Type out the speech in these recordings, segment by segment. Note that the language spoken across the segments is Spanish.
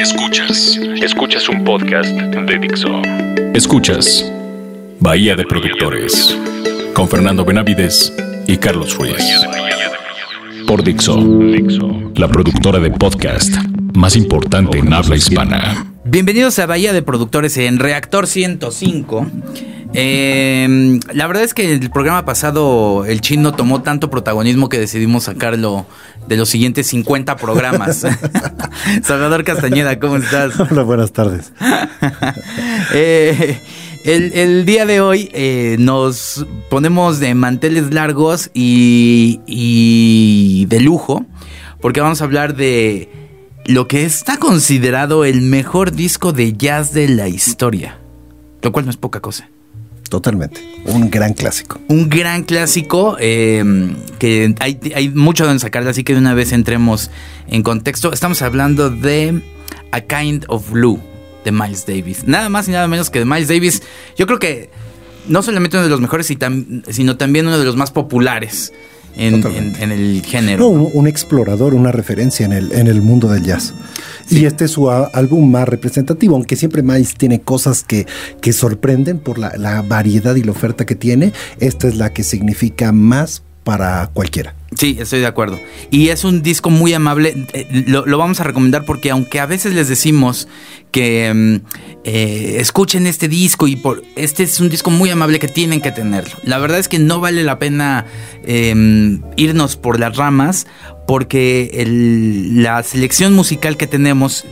Escuchas, escuchas un podcast de Dixo. Escuchas Bahía de Productores con Fernando Benavides y Carlos Ruiz. Por Dixo, la productora de podcast más importante en habla hispana. Bienvenidos a Bahía de Productores en Reactor 105. Eh, la verdad es que el programa pasado el chino tomó tanto protagonismo que decidimos sacarlo de los siguientes 50 programas. Salvador Castañeda, ¿cómo estás? Hola, buenas tardes. Eh, el, el, día de hoy eh, nos ponemos de manteles largos y, y de lujo porque vamos a hablar de lo que está considerado el mejor disco de jazz de la historia, lo cual no es poca cosa. Totalmente. Un gran clásico. Un gran clásico eh, que hay, hay mucho donde sacarle, así que de una vez entremos en contexto. Estamos hablando de A Kind of Blue de Miles Davis. Nada más y nada menos que de Miles Davis. Yo creo que no solamente uno de los mejores, sino también uno de los más populares. En, en, en, el género. No, un, un, explorador, una referencia en el, en el mundo del jazz. Sí. Y este es su álbum más representativo, aunque siempre Miles tiene cosas que, que sorprenden por la, la, variedad y la oferta que tiene. Esta es la que significa más para cualquiera. Sí, estoy de acuerdo. Y es un disco muy amable. Lo, lo vamos a recomendar porque aunque a veces les decimos que eh, escuchen este disco y por este es un disco muy amable que tienen que tenerlo. La verdad es que no vale la pena eh, irnos por las ramas porque el, la selección musical que tenemos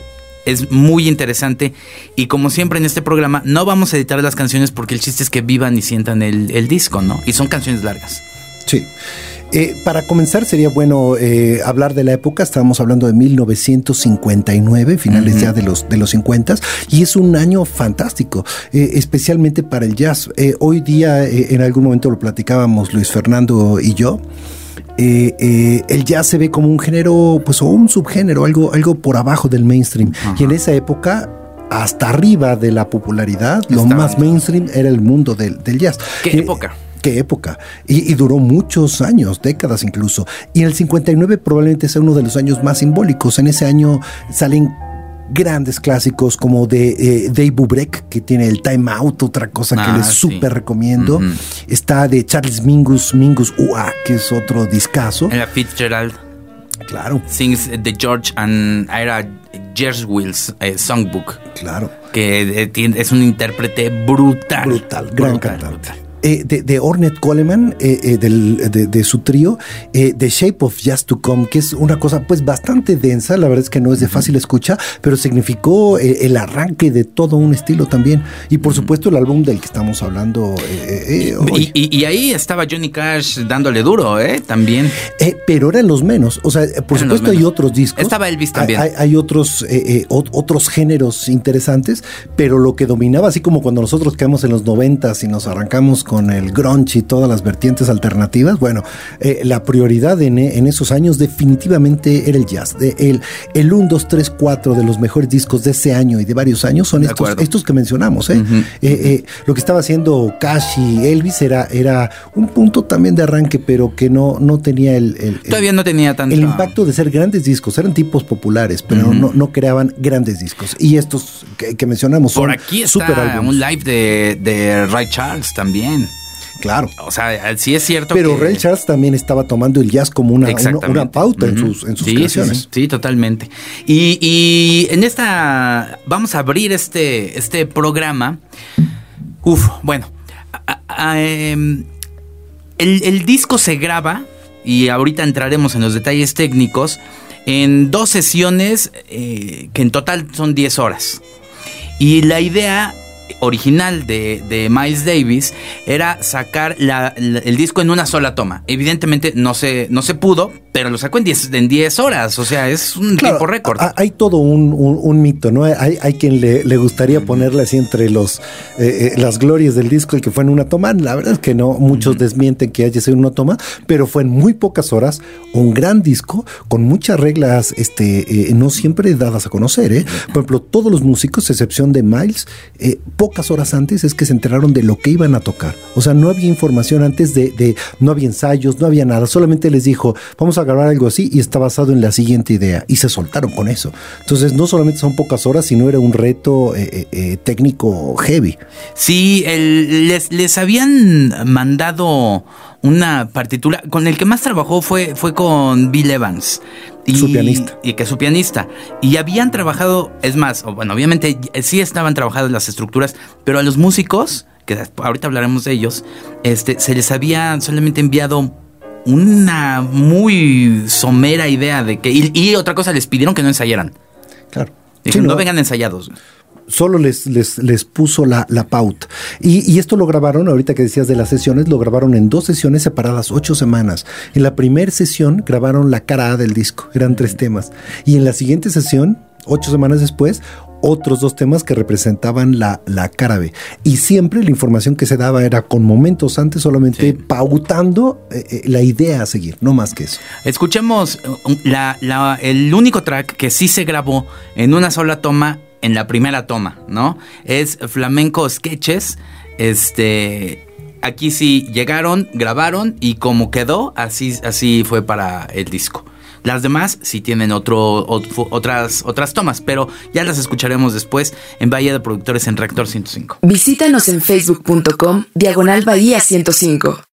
es muy interesante y como siempre en este programa no vamos a editar las canciones porque el chiste es que vivan y sientan el, el disco, ¿no? Y son canciones largas. Sí. Eh, para comenzar sería bueno eh, hablar de la época, estábamos hablando de 1959, finales uh -huh. ya de los, de los 50, y es un año fantástico, eh, especialmente para el jazz. hoy día, en algún momento lo platicábamos Luis Fernando y yo, eh, eh, el jazz se ve como un género, pues, o un subgénero, algo, algo por abajo del mainstream. Ajá. Y en esa época, hasta arriba de la popularidad, lo más mainstream era el mundo del, del jazz. ¿Qué eh, época? Qué época. Y, y, duró muchos años, décadas incluso. Y el 59 probablemente sea uno de los años más simbólicos. En ese año salen grandes clásicos como de eh, Dave Bubrek, que tiene el Time Out, otra cosa ah, que les súper sí. recomiendo. Uh -huh. Está de Charles Mingus, Mingus Ua, que es otro discazo. Era Fitzgerald. Claro. Sings the George and era Wills eh, Songbook. Claro. Que eh, es un intérprete brutal. Brutal, gran brutal, cantante. Brutal. Eh, de, de, Ornette Coleman, eh, eh, del, de, de, su trío, The Shape of Just to Come, que es una cosa pues bastante densa, la verdad es que no es de fácil escucha, pero significó el arranque de todo un estilo también. Y por supuesto el álbum del que estamos hablando y, y, y, ahí estaba Johnny Cash dándole duro, ¿eh? También. pero eran los menos, o sea, por eran supuesto hay otros discos. Estaba Elvis también. Hay, hay otros, otros géneros interesantes, pero lo que dominaba, así como cuando nosotros quedamos en los noventas y nos arrancamos con el grunge y todas las vertientes alternativas, bueno, eh, la prioridad en, en, esos años definitivamente era el jazz. El, el 1, 2, 3, 4 de los mejores discos de ese año y de varios años son estos, estos, que mencionamos. ¿eh? Uh -huh. eh, lo que estaba haciendo Cash y Elvis era, era un punto también de arranque, pero que no, no tenía el, el Todavía no tenía tanto. El impacto de ser grandes discos. Eran tipos populares, pero uh -huh. no, no, creaban grandes discos. Y estos que, que mencionamos Por son aquí está un live de, de Ray Charles también. Claro. O sea, sí es cierto. Pero que... Ray Charles también estaba tomando el jazz como una, una, una pauta uh -huh. en sus, en sus sí, creaciones. Sí, sí, sí totalmente. Y, y, en esta. Vamos a abrir este, este programa. Uf, bueno. A, a, el, el disco se graba. Y ahorita entraremos en los detalles técnicos. En dos sesiones eh, que en total son 10 horas. Y la idea original de, de, Miles Davis era sacar la, la, el disco en una sola toma. Evidentemente no se, no se pudo, pero lo sacó en 10 en diez horas. O sea, es un claro, tiempo récord. Hay todo un, un, un, mito, ¿no? Hay, hay quien le, le gustaría ponerle así entre los, eh, eh, las glorias del disco y que fue en una toma. La verdad es que no, muchos uh -huh. desmienten que haya sido una toma, pero fue en muy pocas horas un gran disco con muchas reglas este, eh, no siempre dadas a conocer. ¿eh? Por ejemplo, todos los músicos, excepción de Miles, pocas horas antes es que se enteraron de lo que iban a tocar. O sea, no había información antes de, de, no había ensayos, no había nada. Solamente les dijo, vamos a grabar algo así y está basado en la siguiente idea. Y se soltaron con eso. Entonces, no solamente son pocas horas, sino era un reto eh, eh, eh, técnico heavy. Sí, les, les habían mandado una partitura. Con el que más trabajó fue, fue con Bill Evans. Y, su pianista. Y que es su pianista. Y habían trabajado, es más, bueno, obviamente sí estaban trabajadas las estructuras, pero a los músicos, que ahorita hablaremos de ellos, este, se les había solamente enviado una muy somera idea de que. Y, otra cosa, les pidieron que no ensayaran. Claro. Dijeron, no vengan ensayados solo les, les, les puso la, la pauta. Y, y, esto lo grabaron, ahorita que decías de las sesiones, lo grabaron en dos sesiones separadas, ocho semanas. En la primera sesión grabaron la cara A del disco, eran tres temas. Y en la siguiente sesión, ocho semanas después, otros dos temas que representaban la, la cara B. Y siempre la información que se daba era con momentos antes, solamente pautando eh, eh, la idea a seguir, no más que eso. Escuchemos uh, la, la, el único track que sí se grabó en una sola toma en la primera toma, ¿no? Es Flamenco Sketches. Este. Aquí sí llegaron, grabaron y como quedó, así, así fue para el disco. Las demás sí tienen otro, otras, otras tomas, pero ya las escucharemos después en Bahía de Productores en Reactor 105. Visítanos en facebook.com Diagonal Bahía 105.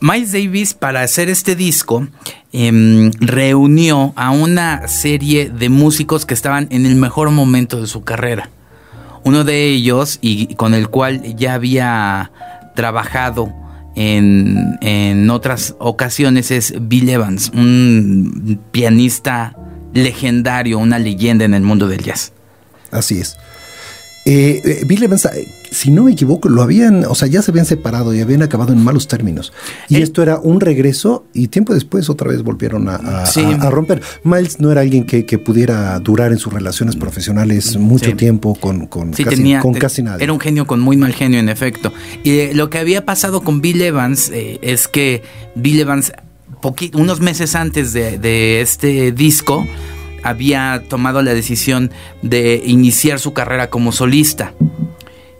Miles Davis para hacer este disco em, reunió a una serie de músicos que estaban en el mejor momento de su carrera. Uno de ellos, y con el cual ya había trabajado en, en otras ocasiones, es Bill Evans, un pianista legendario, una leyenda en el mundo del jazz. Así es. Eh, eh, Bill Evans, eh, si no me equivoco, lo habían, o sea, ya se habían separado y habían acabado en malos términos. Y esto era un regreso y tiempo después otra vez volvieron a, romper. Miles no era alguien que, pudiera durar en sus relaciones profesionales mucho tiempo con, con, casi, con casi nadie. Era un genio con muy mal genio, en efecto. Y lo que había pasado con Bill Evans es que Bill Evans, unos meses antes de, de este disco, había tomado la decisión de iniciar su carrera como solista.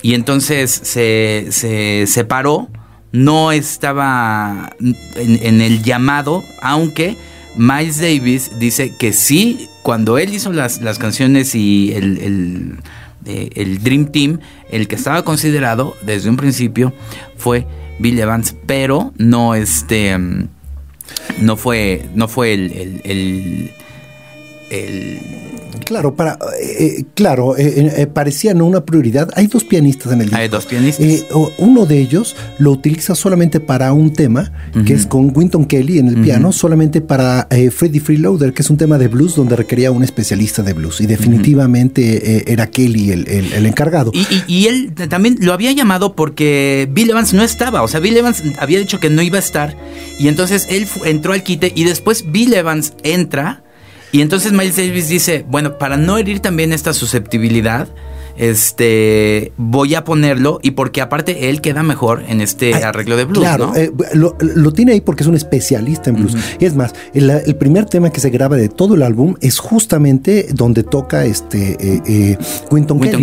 Y entonces se, se separó, no estaba en, el llamado, aunque Miles Davis dice que sí, cuando él hizo las, las canciones y el, el, eh, el, Dream Team, el que estaba considerado desde un principio fue Bill Evans, pero no este no fue no fue el Claro, para, eh, eh, claro, eh, parecía no una prioridad. Hay dos pianistas en el disco. Hay dos pianistas. uno de ellos lo utiliza solamente para un tema, que es con Winton Kelly en el piano, solamente para Freddie Freeloader, que es un tema de blues donde requería un especialista de blues. Y definitivamente era Kelly el, encargado. Y, él también lo había llamado porque Bill Evans no estaba. O sea, Bill Evans había dicho que no iba a estar. Y entonces él entró al quite y después Bill Evans entra y entonces Miles Davis dice, bueno, para no herir también esta susceptibilidad, este voy a ponerlo y porque aparte él queda mejor en este arreglo de blues. Claro, eh, lo, tiene ahí porque es un especialista en blues. Y es más, el, primer tema que se graba de todo el álbum es justamente donde toca este eh, eh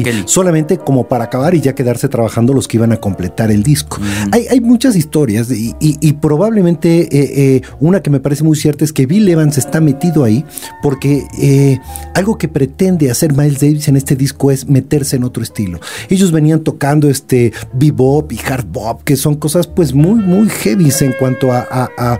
Kelly, solamente como para acabar y ya quedarse trabajando los que iban a completar el disco. hay, muchas historias y, probablemente eh, una que me parece muy cierta es que Bill Evans está metido ahí porque algo que pretende hacer Miles Davis en este disco es meterse en otro estilo. Ellos venían tocando este bebop y hard bop, que son cosas pues muy, muy heavy en cuanto a,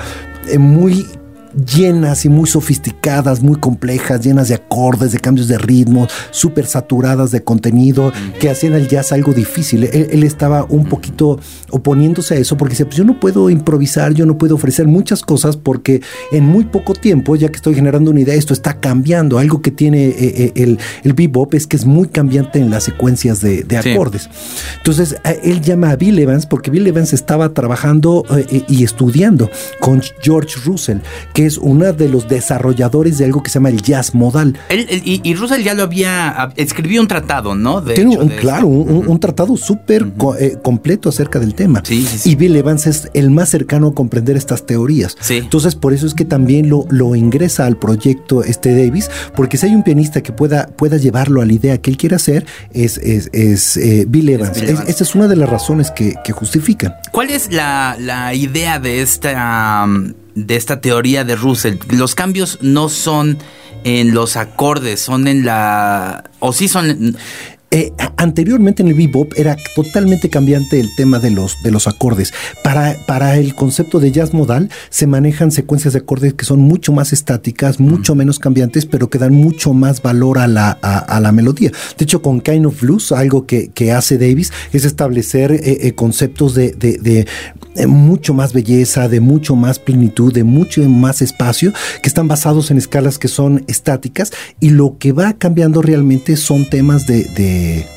eh, muy llenas y muy sofisticadas, muy complejas, llenas de acordes, de cambios de ritmo, súper saturadas de contenido, que hacían el jazz algo difícil. Él, estaba un poquito oponiéndose a eso porque decía, pues yo no puedo improvisar, yo no puedo ofrecer muchas cosas porque en muy poco tiempo, ya que estoy generando una idea, esto está cambiando. Algo que tiene eh, eh, el, el bebop es que es muy cambiante en las secuencias de, acordes. Entonces, él llama a Bill Evans porque Bill Evans estaba trabajando eh, y estudiando con George Russell, que es uno de los desarrolladores de algo que se llama el jazz modal. y, Russell ya lo había, escribió un tratado, ¿no? Tiene un, claro, un, tratado súper eh, completo acerca del tema. Y Bill Evans es el más cercano a comprender estas teorías. Entonces, por eso es que también lo, lo ingresa al proyecto este Davis, porque si hay un pianista que pueda, pueda llevarlo a la idea que él quiere hacer, es, es, eh, Bill Evans. esta es una de las razones que, que justifican. ¿Cuál es la, la idea de esta de esta teoría de Russell. Los cambios no son en los acordes, son en la... o sí son... eh, anteriormente en el bebop era totalmente cambiante el tema de los, de los acordes. Para, para el concepto de jazz modal se manejan secuencias de acordes que son mucho más estáticas, mucho menos cambiantes, pero que dan mucho más valor a la, a, la melodía. De hecho, con Kind of Blues, algo que, hace Davis es establecer eh, eh, conceptos de, de, mucho más belleza, de mucho más plenitud, de mucho más espacio, que están basados en escalas que son estáticas y lo que va cambiando realmente son temas de eh,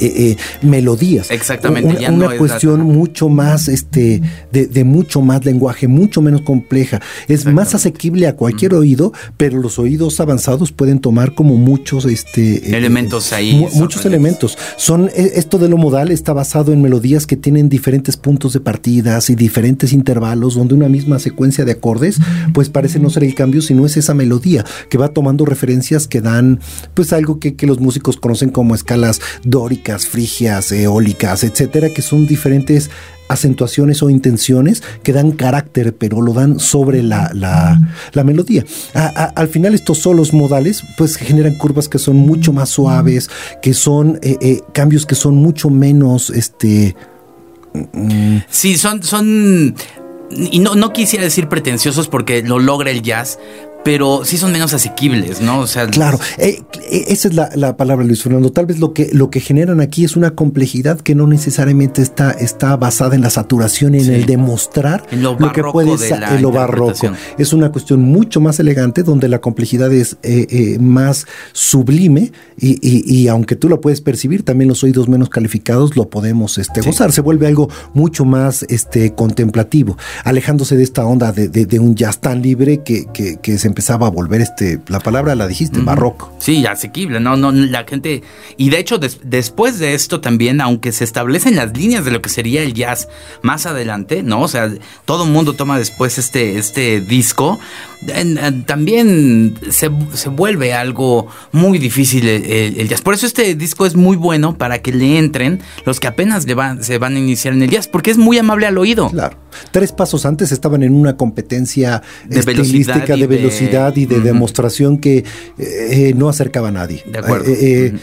eh, melodías. Exactamente. Una, cuestión mucho más, este, de, mucho más lenguaje, mucho menos compleja. Es más asequible a cualquier oído, pero los oídos avanzados pueden tomar como muchos, este, eh, elementos ahí. muchos elementos. Son esto de lo modal está basado en melodías que tienen diferentes puntos de partidas y diferentes intervalos, donde una misma secuencia de acordes, pues parece no ser el cambio, sino es esa melodía que va tomando referencias que dan, pues algo que, que los músicos conocen como escalas frigias, eólicas, etcétera, que son diferentes acentuaciones o intenciones que dan carácter, pero lo dan sobre la, la, melodía. al final estos solos modales pues generan curvas que son mucho más suaves, que son eh, eh, cambios que son mucho menos, este... Mm, sí, son, son y no, no quisiera decir pretenciosos porque lo logra el jazz, pero sí son menos asequibles, ¿no? O sea, claro, eh, eh, esa es la, palabra, Luis Fernando. Tal vez lo que, lo que generan aquí es una complejidad que no necesariamente está, está basada en la saturación, en el demostrar lo, que puede ser en lo barroco. Es una cuestión mucho más elegante donde la complejidad es eh, más sublime y, aunque tú lo puedes percibir, también los oídos menos calificados lo podemos este, gozar. Se vuelve algo mucho más este, contemplativo, alejándose de esta onda de, un jazz tan libre que, que, que se empezaba a volver este, la palabra la dijiste, barroco. Sí, asequible, no, no, la gente, y de hecho después de esto también, aunque se establecen las líneas de lo que sería el jazz más adelante, ¿no? O sea, todo el mundo toma después este, este disco, también se, vuelve algo muy difícil el, jazz. Por eso este disco es muy bueno para que le entren los que apenas le van, se van a iniciar en el jazz, porque es muy amable al oído. Claro. Tres pasos antes estaban en una competencia de velocidad, de velocidad y de demostración que eh, no acercaba a nadie. De acuerdo. Eh, eh,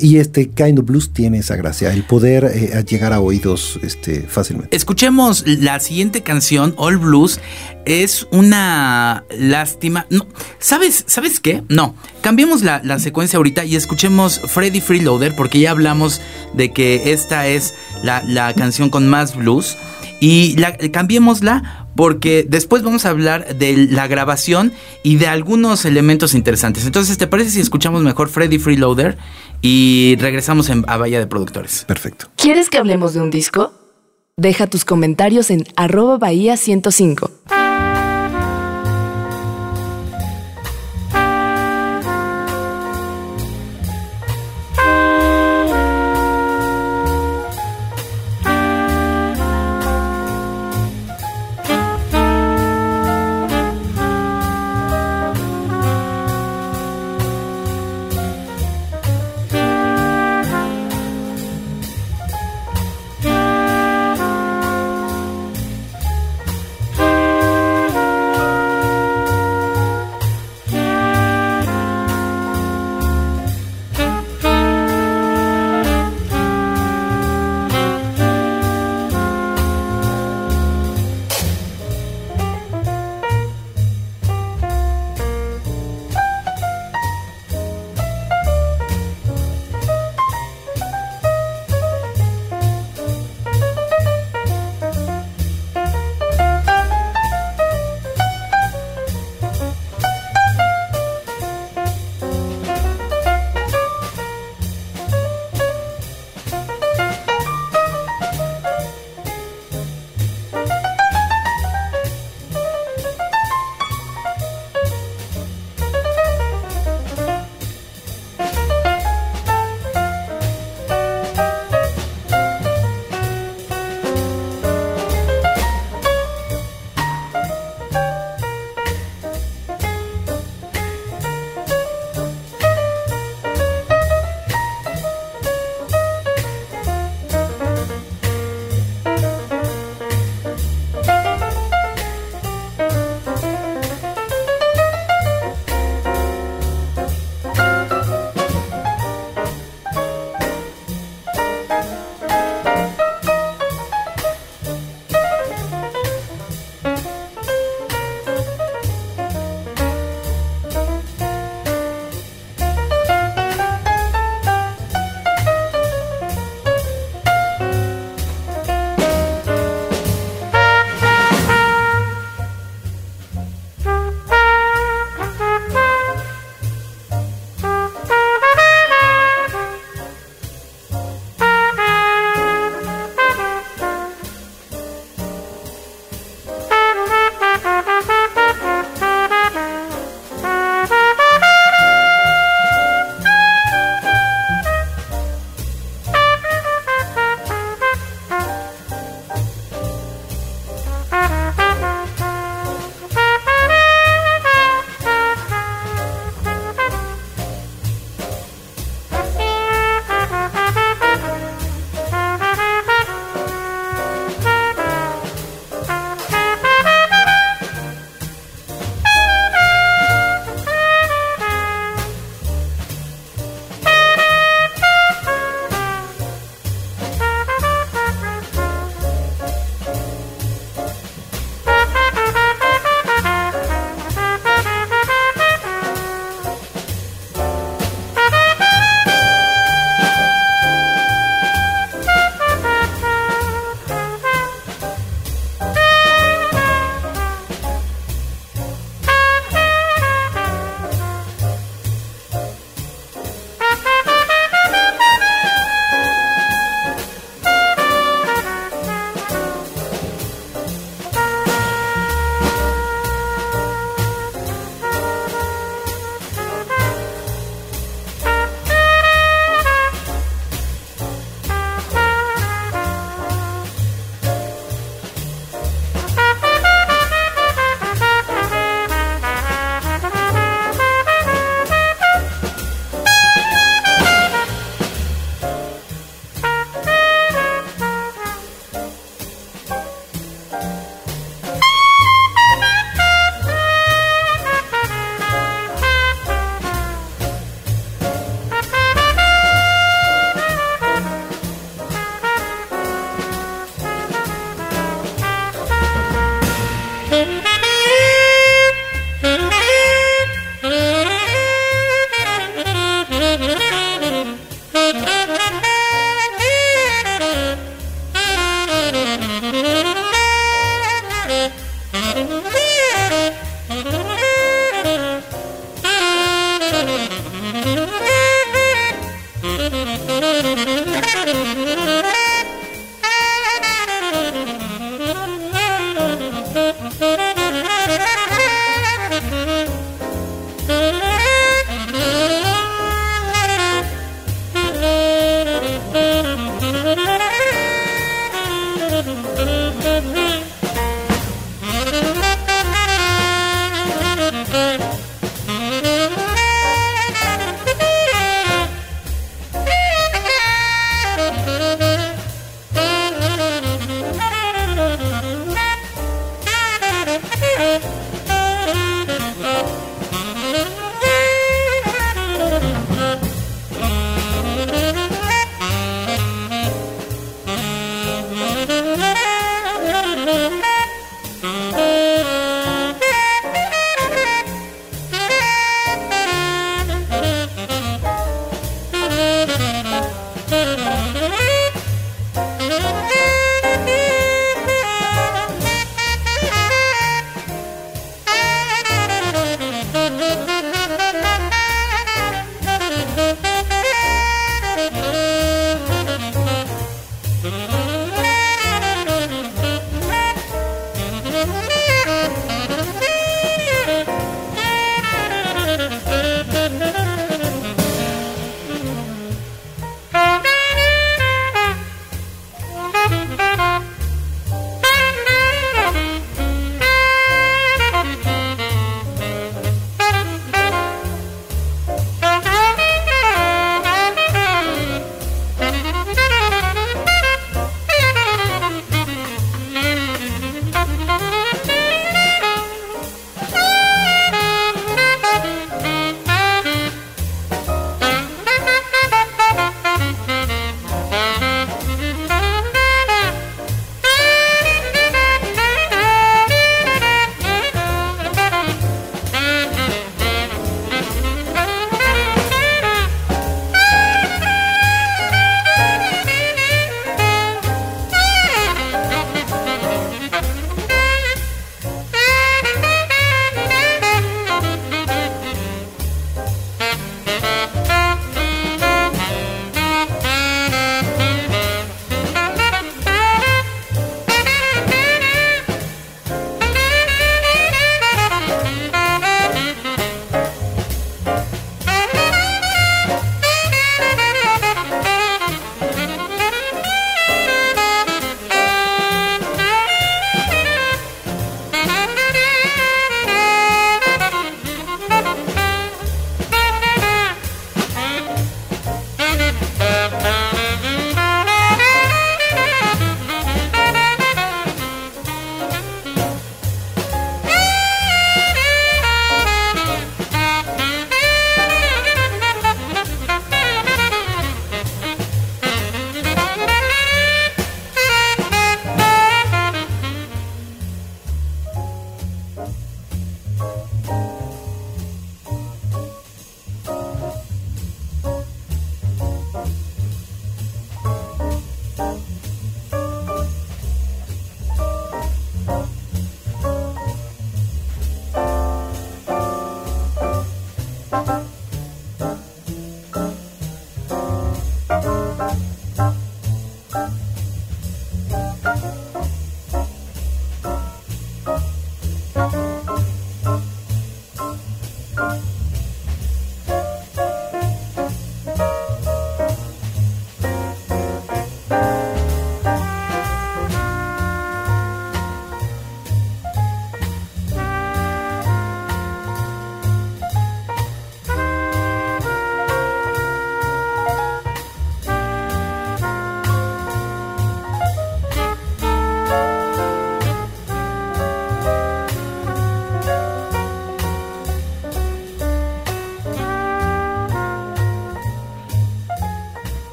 y este Kind of Blues tiene esa gracia, el poder llegar a oídos este, fácilmente. Escuchemos la siguiente canción, All Blues. Es una lástima. No, ¿sabes, ¿Sabes qué? No. Cambiemos la, secuencia ahorita y escuchemos Freddy Freeloader, porque ya hablamos de que esta es la canción con más blues. Y la, cambiémosla porque después vamos a hablar de la grabación y de algunos elementos interesantes. Entonces, ¿te parece si escuchamos mejor Freddy Freeloader y regresamos a Bahía de Productores? Perfecto. ¿Quieres que hablemos de un disco? Deja tus comentarios en arroba bahía 105.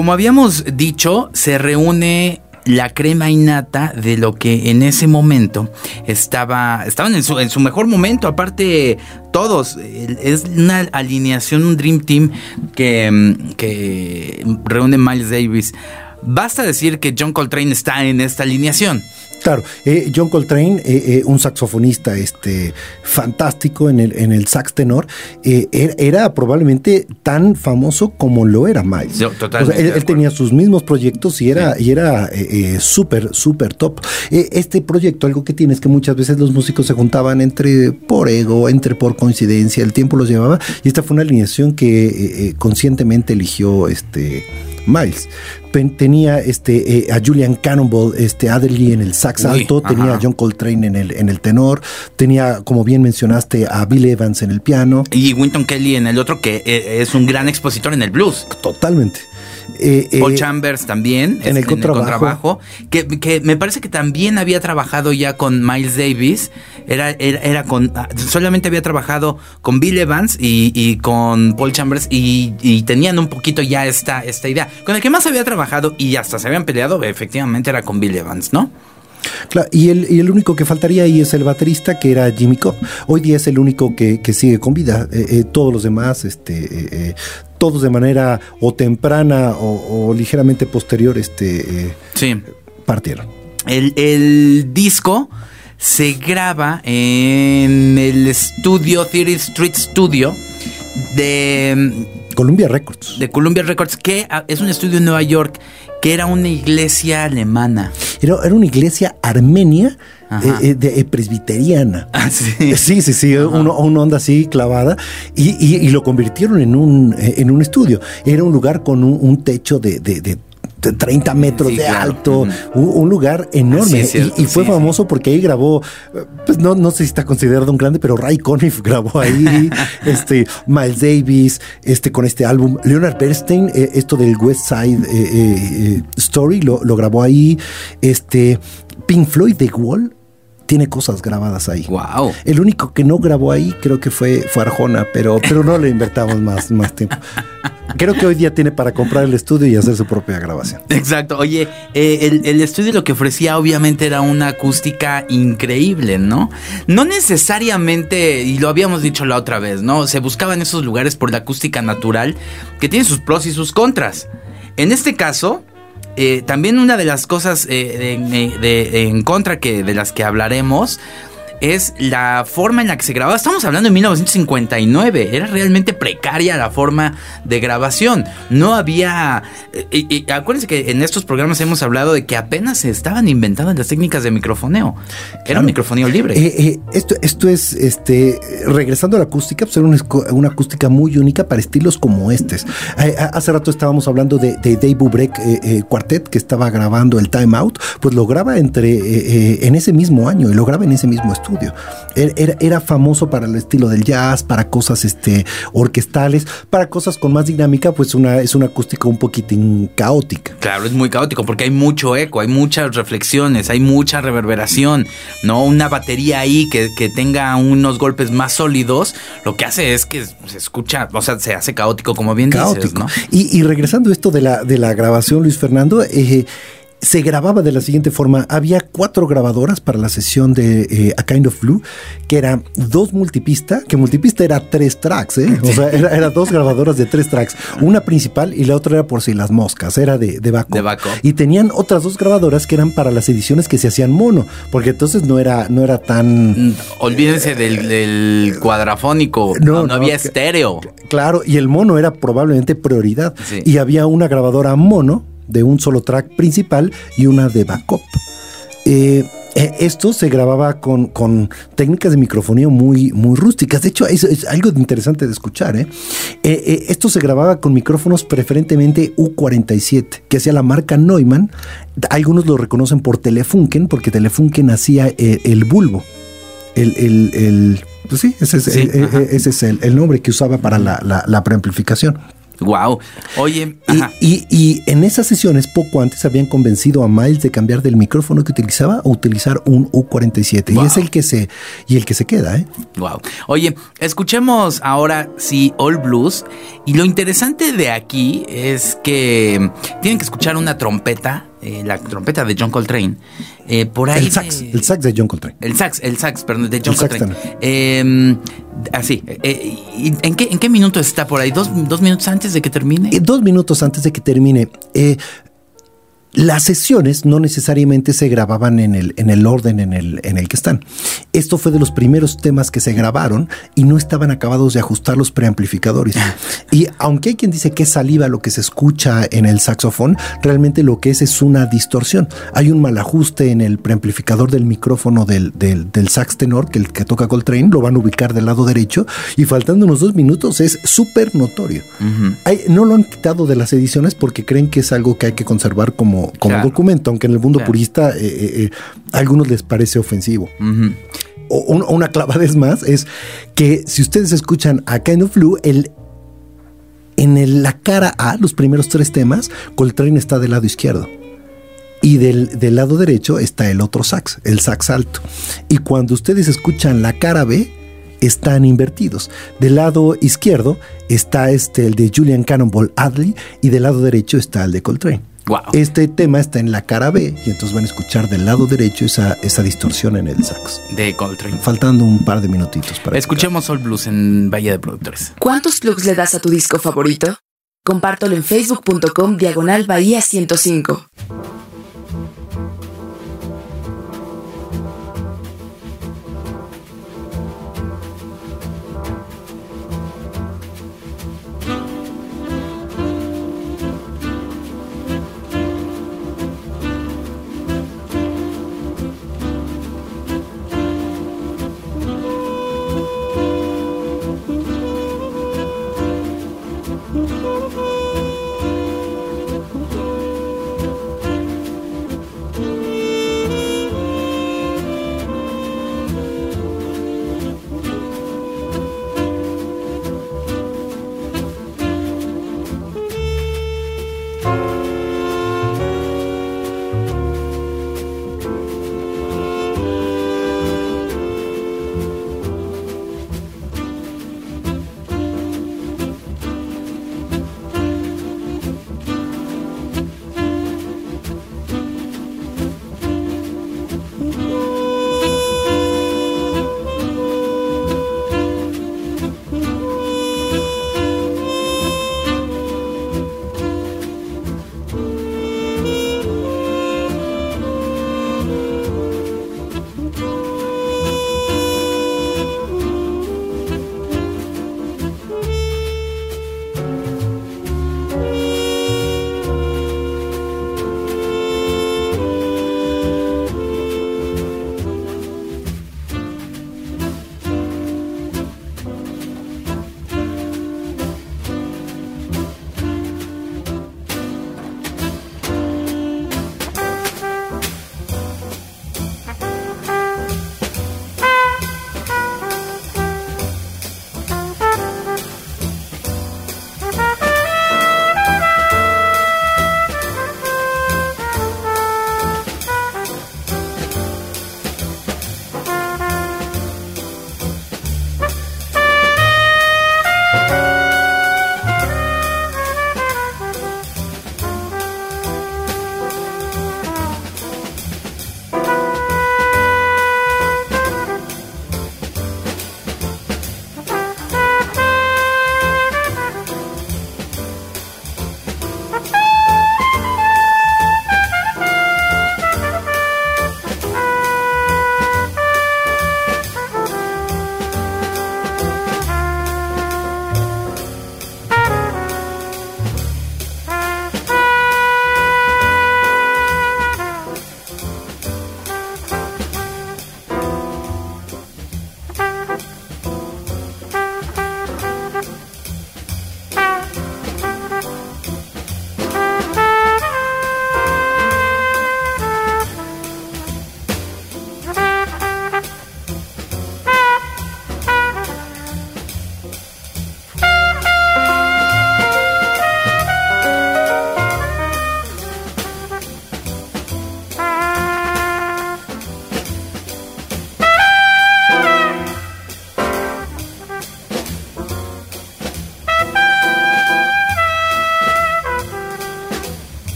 Como habíamos dicho, se reúne la crema innata de lo que en ese momento estaba estaban en su, mejor momento. Aparte todos es una alineación un dream team que, que reúne Miles Davis. Basta decir que John Coltrane está en esta alineación Claro, eh, John Coltrane, eh, eh, un saxofonista este, fantástico en el, en el sax tenor, er, era, probablemente tan famoso como lo era Miles. totalmente él, tenía sus mismos proyectos y era, y era súper, súper top. este proyecto, algo que tiene es que muchas veces los músicos se juntaban entre por ego, entre por coincidencia, el tiempo los llevaba, y esta fue una alineación que conscientemente eligió este Miles. Tenía este, eh, a Julian Cannonball, este, Adderley en el sax alto, tenía a John Coltrane en el, en el tenor, tenía, como bien mencionaste, a Bill Evans en el piano. Y Winton Kelly en el otro, que eh, es un gran expositor en el blues. Totalmente. Eh, Paul Chambers también. En, el, contrabajo. que, me parece que también había trabajado ya con Miles Davis. Era, era, con. Ah, solamente había trabajado con Bill Evans y, con Paul Chambers y, tenían un poquito ya esta, esta idea. Con el que más había trabajado y hasta se habían peleado, efectivamente, era con Bill Evans, ¿no? Claro, y el, y el único que faltaría ahí es el baterista, que era Jimmy Cobb. Hoy día es el único que, sigue con vida. Eh, eh, todos los demás este, todos de manera o temprana o, ligeramente posterior este, sí. partieron. El, disco se graba en el estudio, Theory Street Studio de... Columbia Records. De Columbia Records, que ah, es un estudio en Nueva York, que era una iglesia alemana. Era, era una iglesia armenia eh, eh, de, eh, presbiteriana. Ah, sí. Sí, sí, una onda así clavada. Y, lo convirtieron en un, en un estudio. Era un lugar con un, techo de, 30 metros de alto, un, lugar enorme. y, fue famoso porque ahí grabó, pues no, no sé si está considerado un grande, pero Ray Conniff grabó ahí, este, Miles Davis, este, con este álbum. Leonard Bernstein, esto del West Side Story, lo, lo, grabó ahí. Este, Pink Floyd, The Wall, tiene cosas grabadas ahí. Wow. El único que no grabó ahí creo que fue, fue Arjona, pero, pero no le invertamos más, más tiempo. Creo que hoy día tiene para comprar el estudio y hacer su propia grabación. Exacto. Oye, eh, el, estudio lo que ofrecía obviamente era una acústica increíble, ¿no? No necesariamente, y lo habíamos dicho la otra vez, ¿no? Se buscaban esos lugares por la acústica natural que tiene sus pros y sus contras. En este caso, eh, también una de las cosas eh, en contra que, de las que hablaremos es la forma en la que se grababa. Estamos hablando de 1959. Era realmente precaria la forma de grabación. No había. Eh, y, acuérdense que en estos programas hemos hablado de que apenas se estaban inventando las técnicas de microfoneo. Era un microfoneo libre. Eh, eh, esto, esto es, este, regresando a la acústica, pues era una, acústica muy única para estilos como estos. hace rato estábamos hablando de, Dave Bubrek Quartet, que estaba grabando el Time Out, pues lo graba entre, en ese mismo año y lo graba en ese mismo estudio. Era, era, famoso para el estilo del jazz, para cosas este, orquestales, para cosas con más dinámica, pues una, es una acústica un poquitín caótica. Claro, es muy caótico porque hay mucho eco, hay muchas reflexiones, hay mucha reverberación, ¿no? Una batería ahí que, tenga unos golpes más sólidos, lo que hace es que se escucha, o sea, se hace caótico, como bien dices, ¿no? Y, y regresando a esto de la, de la grabación, Luis Fernando, eh, se grababa de la siguiente forma. Había cuatro grabadoras para la sesión de eh, A Kind of Blue, que eran dos multipista, que multipista era tres tracks, ¿eh? O sea, era, dos grabadoras de tres tracks. Una principal y la otra era por si las moscas, era de, de Baco. De Baco. Y tenían otras dos grabadoras que eran para las ediciones que se hacían mono, porque entonces no era, no era tan... Mm, olvídense del, cuadrafónico, no, no, había estéreo. Claro, y el mono era probablemente prioridad. Y había una grabadora mono de un solo track principal y una de backup. Eh, eh, esto se grababa con, técnicas de microfonía muy, muy rústicas. De hecho, es, algo interesante de escuchar. ¿eh? esto se grababa con micrófonos preferentemente U47, que hacía la marca Neumann. Algunos lo reconocen por Telefunken, porque Telefunken hacía el bulbo. El, el, pues sí, ese es, el, nombre que usaba para la, la, la preamplificación. Wow. Oye, y, en esas sesiones, poco antes habían convencido a Miles de cambiar del micrófono que utilizaba a utilizar un U47. Y es el que se, y el que se queda, ¿eh? Wow. Oye, escuchemos ahora sí All Blues. Y lo interesante de aquí es que tienen que escuchar una trompeta eh, la trompeta de John Coltrane. Eh, por ahí el sax, el sax de John Coltrane. El sax, el sax, perdón, de John Coltrane. Eh, así, ¿en, qué, ¿en qué minuto está por ahí? ¿Dos, minutos antes de que termine? dos minutos antes de que termine. Las sesiones no necesariamente se grababan en el, en el orden en el, en el que están. Esto fue de los primeros temas que se grabaron y no estaban acabados de ajustar los preamplificadores. Y aunque hay quien dice que es saliva lo que se escucha en el saxofón, realmente lo que es es una distorsión. Hay un mal ajuste en el preamplificador del micrófono del, del, sax tenor, que el que toca Coltrane, lo van a ubicar del lado derecho y faltando unos dos minutos es súper notorio. no lo han quitado de las ediciones porque creen que es algo que hay que conservar como como, documento, aunque en el mundo purista eh, eh, eh, a algunos les parece ofensivo. o, una clavada es más, es que si ustedes escuchan a Kind of Blue, el, en la cara A, los primeros tres temas, Coltrane está del lado izquierdo. Y del, del, lado derecho está el otro sax, el sax alto. Y cuando ustedes escuchan la cara B, están invertidos. Del lado izquierdo está este, el de Julian Cannonball Adley y del lado derecho está el de Coltrane. Este tema está en la cara B y entonces van a escuchar del lado derecho esa, esa distorsión en el sax. De Coltrane. Faltando un par de minutitos para. Escuchemos All Blues en Valle de Productores. ¿Cuántos plugs le das a tu disco favorito? Compártelo en facebook.com diagonal Bahía 105.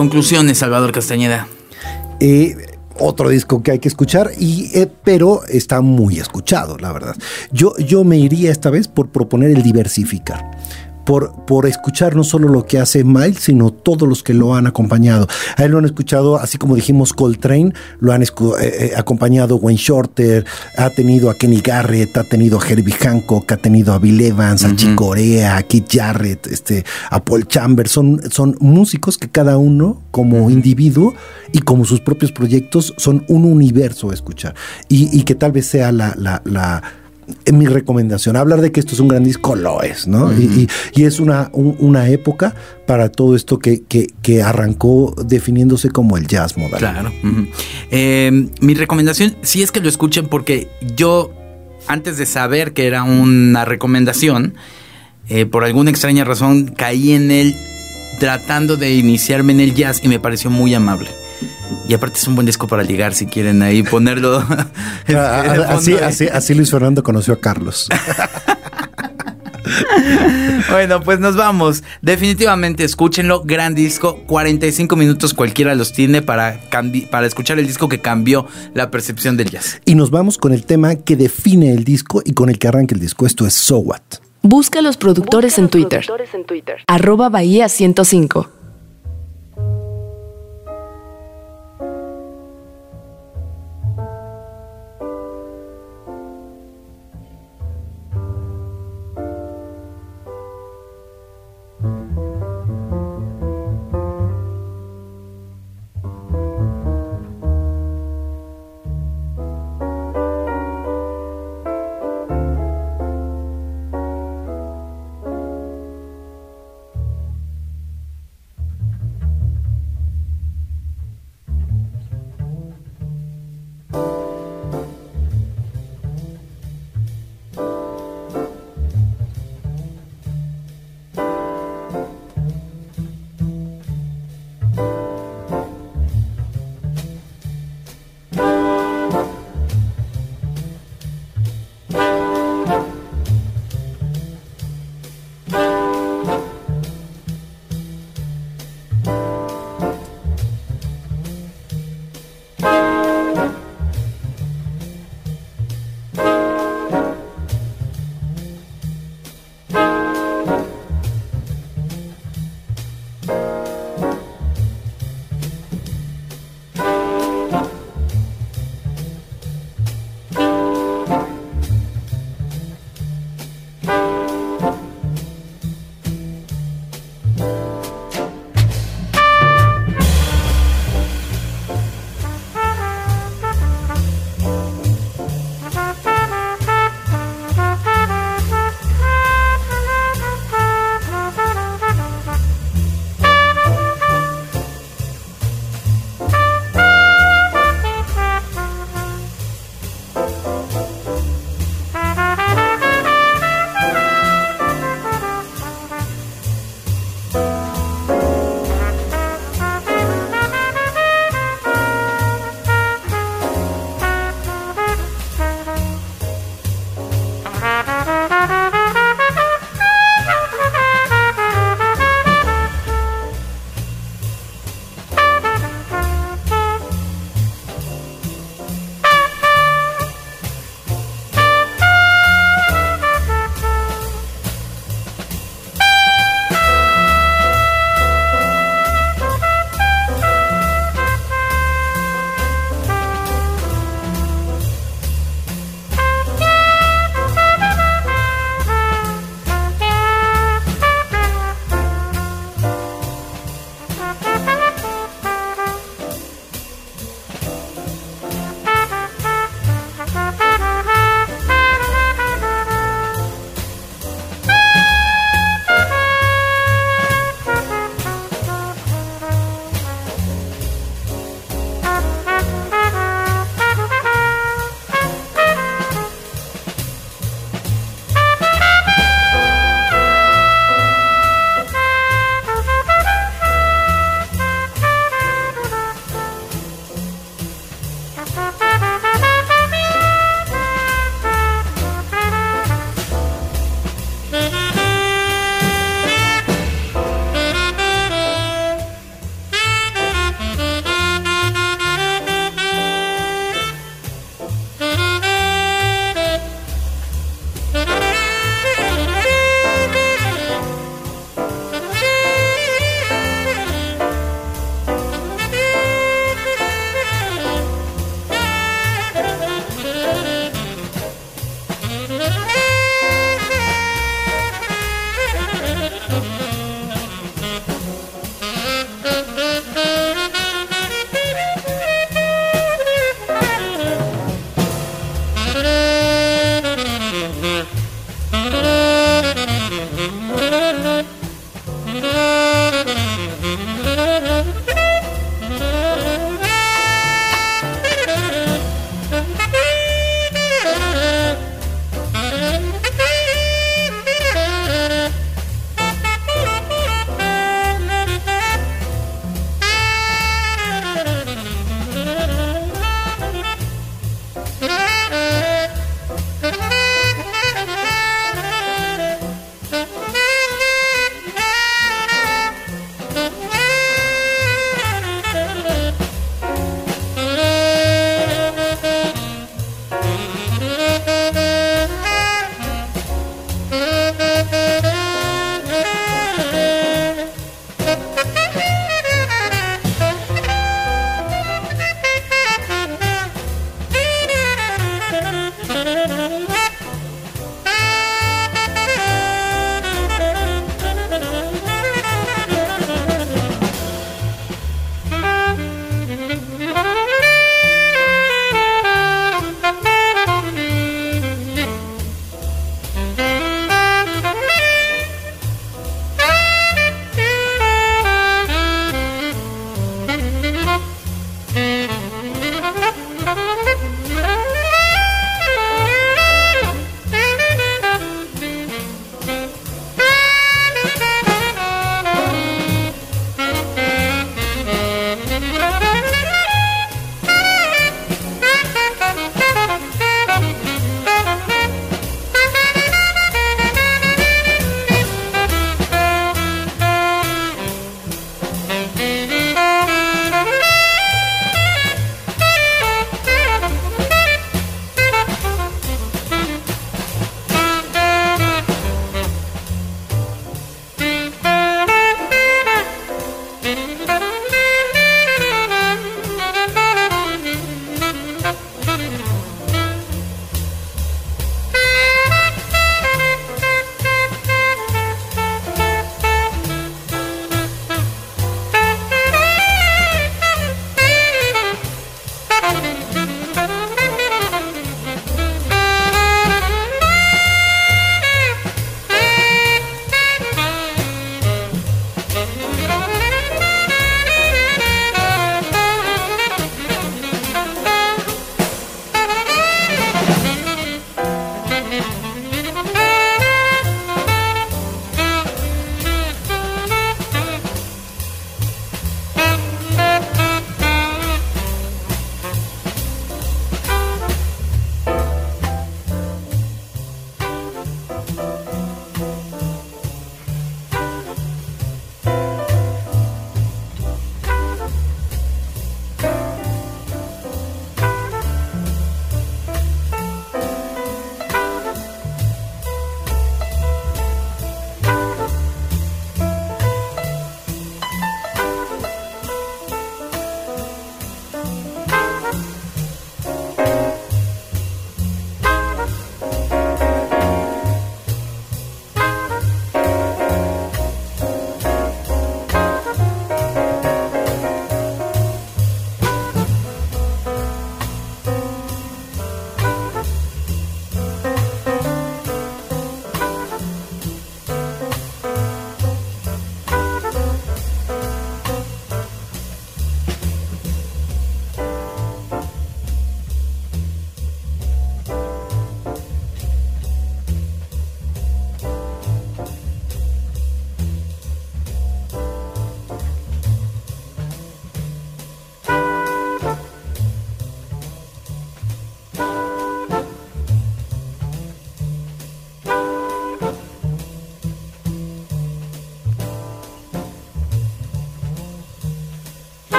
Conclusiones, Salvador Castañeda. Eh, otro disco que hay que escuchar, y, eh, pero está muy escuchado, la verdad. Yo, yo me iría esta vez por proponer el diversificar por, escuchar no solo lo que hace Miles, sino todos los que lo han acompañado. A él lo han escuchado, así como dijimos Coltrane, lo han eh, eh, acompañado Wayne Shorter, ha tenido a Kenny Garrett, ha tenido a Herbie Hancock, ha tenido a Bill Evans, a Chick Corea, a Keith Jarrett, este, a Paul Chambers. Son, son músicos que cada uno, como individuo y como sus propios proyectos, son un universo a escuchar. Y, que tal vez sea la, mi recomendación. Hablar de que esto es un gran disco lo es, ¿no? y, es una, una época para todo esto que, que, arrancó definiéndose como el jazz moderno. Claro. Em, mi recomendación, si es que lo escuchen, porque yo, antes de saber que era una recomendación, eh, por alguna extraña razón caí en él tratando de iniciarme en el jazz y me pareció muy amable. Y aparte es un buen disco para ligar si quieren ahí ponerlo. Ah, así, así, así Luis Fernando conoció a Carlos. bueno, pues nos vamos. Definitivamente escúchenlo. Gran disco. 45 minutos cualquiera los tiene para, para escuchar el disco que cambió la percepción del jazz. Y nos vamos con el tema que define el disco y con el que arranca el disco. Esto es So What. Busca los productores, en, Twitter. productores en Twitter. Arroba Bahía 105.